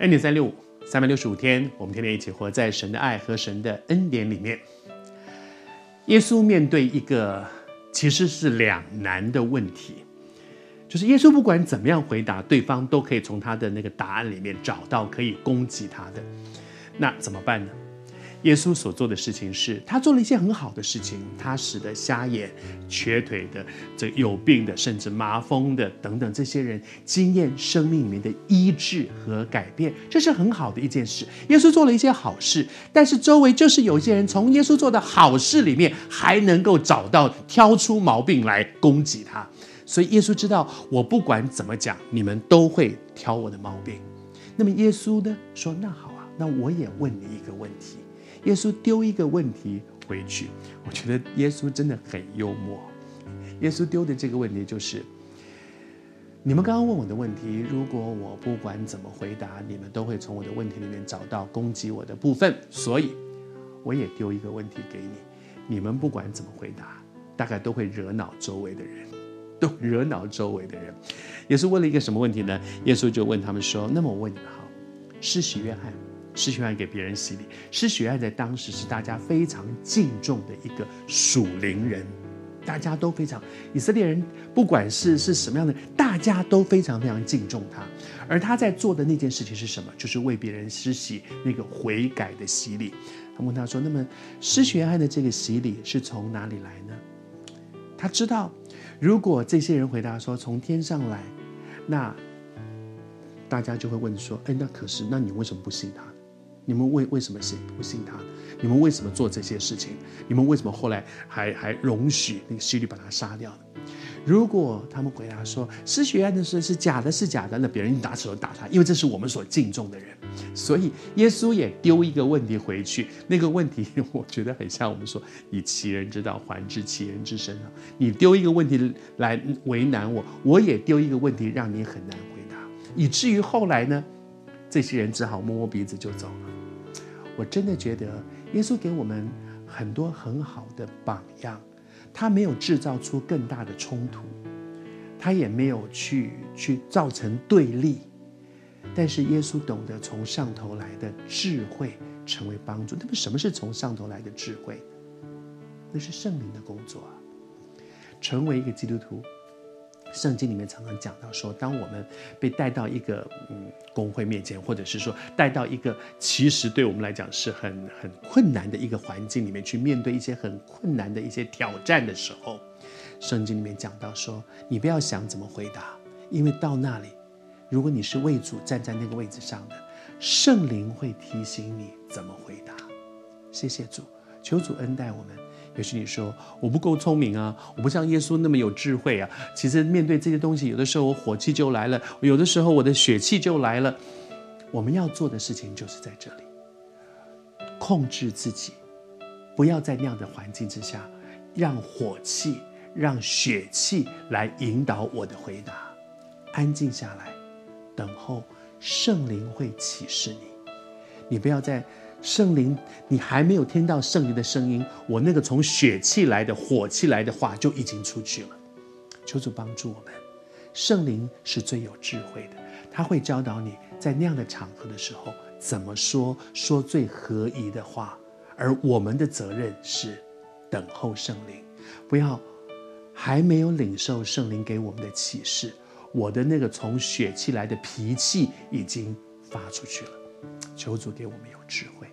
恩典三六五，三百六十五天，我们天天一起活在神的爱和神的恩典里面。耶稣面对一个其实是两难的问题，就是耶稣不管怎么样回答，对方都可以从他的那个答案里面找到可以攻击他的，那怎么办呢？耶稣所做的事情是，他做了一些很好的事情，他使得瞎眼、瘸腿的、这有病的，甚至麻风的等等这些人，经验生命里面的医治和改变，这是很好的一件事。耶稣做了一些好事，但是周围就是有些人从耶稣做的好事里面，还能够找到挑出毛病来攻击他。所以耶稣知道，我不管怎么讲，你们都会挑我的毛病。那么耶稣呢，说：“那好啊，那我也问你一个问题。”耶稣丢一个问题回去，我觉得耶稣真的很幽默。耶稣丢的这个问题就是：你们刚刚问我的问题，如果我不管怎么回答，你们都会从我的问题里面找到攻击我的部分，所以我也丢一个问题给你，你们不管怎么回答，大概都会惹恼周围的人，都惹恼周围的人。耶稣问了一个什么问题呢？耶稣就问他们说：那么我问你们好，施洗约翰。施血案给别人洗礼，施血案在当时是大家非常敬重的一个属灵人，大家都非常以色列人，不管是是什么样的，大家都非常非常敬重他。而他在做的那件事情是什么？就是为别人施洗那个悔改的洗礼。他问他说：“那么施血案的这个洗礼是从哪里来呢？”他知道，如果这些人回答说从天上来，那大家就会问说：“哎，那可是，那你为什么不信他？”你们为为什么信不信他？你们为什么做这些事情？你们为什么后来还还容许那个希律把他杀掉呢？如果他们回答说施血案的事是假的，是假的，那别人一打手打他，因为这是我们所敬重的人。所以耶稣也丢一个问题回去，那个问题我觉得很像我们说以其人之道还治其人之身啊。你丢一个问题来为难我，我也丢一个问题让你很难回答，以至于后来呢，这些人只好摸摸鼻子就走了。我真的觉得耶稣给我们很多很好的榜样，他没有制造出更大的冲突，他也没有去去造成对立，但是耶稣懂得从上头来的智慧成为帮助。那么什么是从上头来的智慧？那是圣灵的工作啊！成为一个基督徒。圣经里面常常讲到说，当我们被带到一个嗯工会面前，或者是说带到一个其实对我们来讲是很很困难的一个环境里面去面对一些很困难的一些挑战的时候，圣经里面讲到说，你不要想怎么回答，因为到那里，如果你是为主站在那个位置上的，圣灵会提醒你怎么回答。谢谢主，求主恩待我们。也许你说我不够聪明啊，我不像耶稣那么有智慧啊。其实面对这些东西，有的时候我火气就来了，有的时候我的血气就来了。我们要做的事情就是在这里，控制自己，不要在那样的环境之下，让火气、让血气来引导我的回答。安静下来，等候圣灵会启示你。你不要在。圣灵，你还没有听到圣灵的声音，我那个从血气来的、火气来的话就已经出去了。求主帮助我们，圣灵是最有智慧的，他会教导你在那样的场合的时候怎么说，说最合宜的话。而我们的责任是等候圣灵，不要还没有领受圣灵给我们的启示，我的那个从血气来的脾气已经发出去了。求主给我们有智慧。